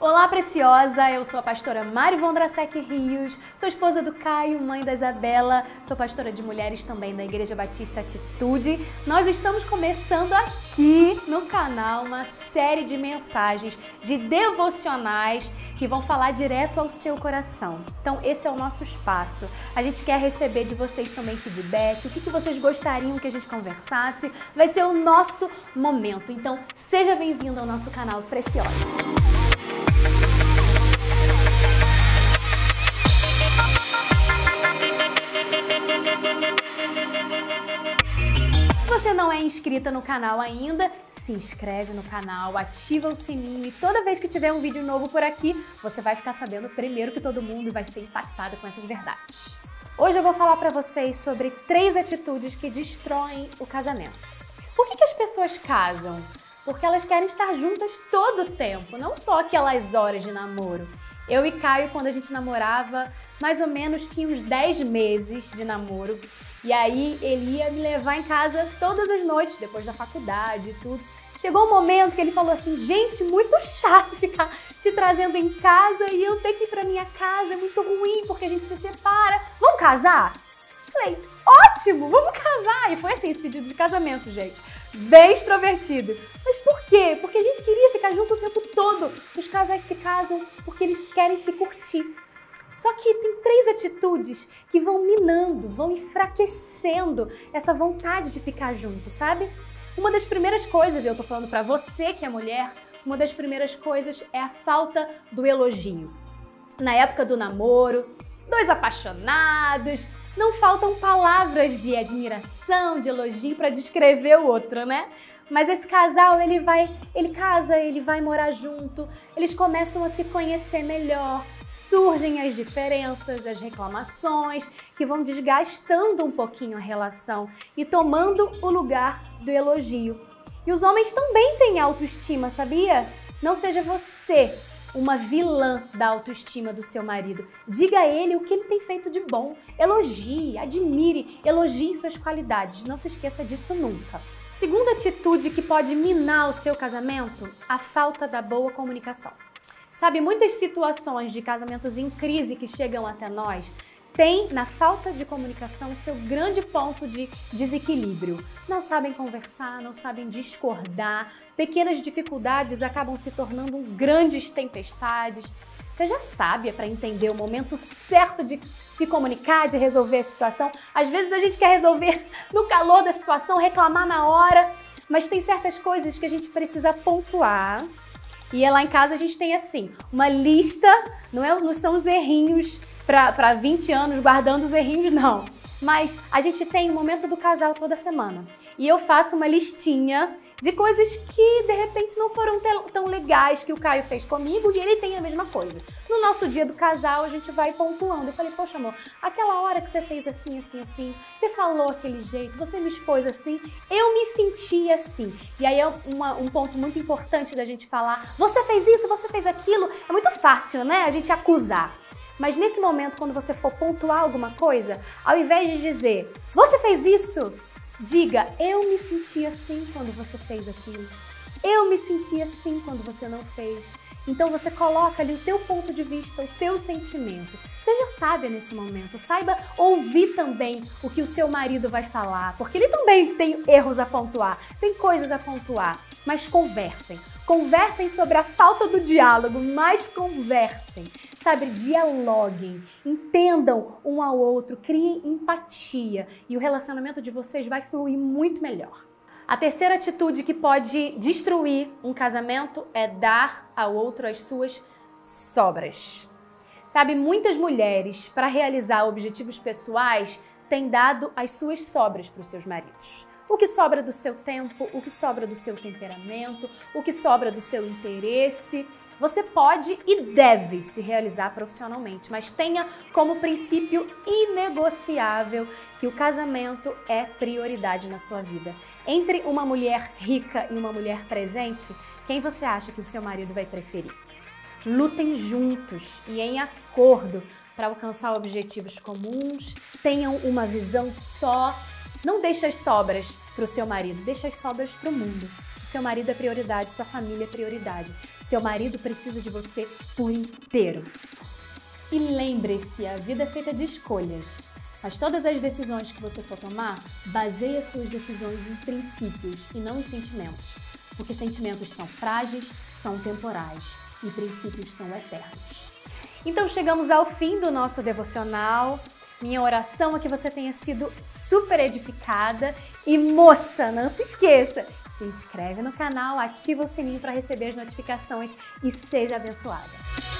Olá, preciosa! Eu sou a pastora Mari Vondrasek Rios, sou esposa do Caio, mãe da Isabela, sou pastora de mulheres também da Igreja Batista Atitude. Nós estamos começando aqui no canal uma série de mensagens, de devocionais que vão falar direto ao seu coração. Então, esse é o nosso espaço. A gente quer receber de vocês também feedback, o que, que vocês gostariam que a gente conversasse. Vai ser o nosso momento. Então, seja bem-vindo ao nosso canal Preciosa. Inscrita no canal ainda, se inscreve no canal, ativa o sininho e toda vez que tiver um vídeo novo por aqui, você vai ficar sabendo primeiro que todo mundo vai ser impactado com essas verdades. Hoje eu vou falar para vocês sobre três atitudes que destroem o casamento. Por que, que as pessoas casam? Porque elas querem estar juntas todo o tempo, não só aquelas horas de namoro. Eu e Caio, quando a gente namorava, mais ou menos tinha uns 10 meses de namoro. E aí ele ia me levar em casa todas as noites, depois da faculdade e tudo. Chegou um momento que ele falou assim: gente, muito chato ficar te trazendo em casa e eu ter que ir pra minha casa, é muito ruim porque a gente se separa. Vamos casar? Falei, ótimo, vamos casar! E foi assim esse pedido de casamento, gente. Bem extrovertido. Mas por quê? Porque a gente queria ficar junto o tempo todo. Os casais se casam porque eles querem se curtir. Só que tem três atitudes que vão minando, vão enfraquecendo essa vontade de ficar junto, sabe? Uma das primeiras coisas, eu tô falando para você que é mulher, uma das primeiras coisas é a falta do elogio. Na época do namoro, dois apaixonados, não faltam palavras de admiração, de elogio para descrever o outro, né? Mas esse casal, ele vai, ele casa, ele vai morar junto, eles começam a se conhecer melhor, surgem as diferenças, as reclamações, que vão desgastando um pouquinho a relação e tomando o lugar do elogio. E os homens também têm autoestima, sabia? Não seja você uma vilã da autoestima do seu marido. Diga a ele o que ele tem feito de bom. Elogie, admire, elogie suas qualidades. Não se esqueça disso nunca. Segunda atitude que pode minar o seu casamento, a falta da boa comunicação. Sabe, muitas situações de casamentos em crise que chegam até nós tem na falta de comunicação seu grande ponto de desequilíbrio. Não sabem conversar, não sabem discordar, pequenas dificuldades acabam se tornando grandes tempestades. Seja sábia para entender o momento certo de se comunicar, de resolver a situação. Às vezes a gente quer resolver no calor da situação, reclamar na hora, mas tem certas coisas que a gente precisa pontuar. E é lá em casa a gente tem assim, uma lista, não, é, não são os errinhos para 20 anos guardando os errinhos, não. Mas a gente tem o momento do casal toda semana. E eu faço uma listinha de coisas que de repente não foram tão legais que o Caio fez comigo e ele tem a mesma coisa. No nosso dia do casal, a gente vai pontuando. Eu falei, poxa, amor, aquela hora que você fez assim, assim, assim, você falou aquele jeito, você me expôs assim, eu me senti assim. E aí é uma, um ponto muito importante da gente falar: você fez isso, você fez aquilo. É muito fácil, né? A gente acusar. Mas nesse momento, quando você for pontuar alguma coisa, ao invés de dizer, você fez isso, diga, eu me senti assim quando você fez aquilo. Eu me senti assim quando você não fez. Então você coloca ali o teu ponto de vista, o teu sentimento. Seja sábia nesse momento, saiba ouvir também o que o seu marido vai falar, porque ele também tem erros a pontuar, tem coisas a pontuar, mas conversem. Conversem sobre a falta do diálogo, mas conversem sabe, dialoguem, entendam um ao outro, criem empatia e o relacionamento de vocês vai fluir muito melhor. A terceira atitude que pode destruir um casamento é dar ao outro as suas sobras. Sabe, muitas mulheres, para realizar objetivos pessoais, têm dado as suas sobras para os seus maridos. O que sobra do seu tempo, o que sobra do seu temperamento, o que sobra do seu interesse, você pode e deve se realizar profissionalmente, mas tenha como princípio inegociável que o casamento é prioridade na sua vida. Entre uma mulher rica e uma mulher presente, quem você acha que o seu marido vai preferir? Lutem juntos e em acordo para alcançar objetivos comuns, tenham uma visão só. Não deixe as sobras para o seu marido, deixe as sobras para o mundo. Seu marido é prioridade, sua família é prioridade. Seu marido precisa de você por inteiro. E lembre-se, a vida é feita de escolhas. Mas todas as decisões que você for tomar, baseie as suas decisões em princípios e não em sentimentos. Porque sentimentos são frágeis, são temporais e princípios são eternos. Então chegamos ao fim do nosso devocional. Minha oração é que você tenha sido super edificada. E moça, não se esqueça, se inscreve no canal, ativa o sininho para receber as notificações e seja abençoada.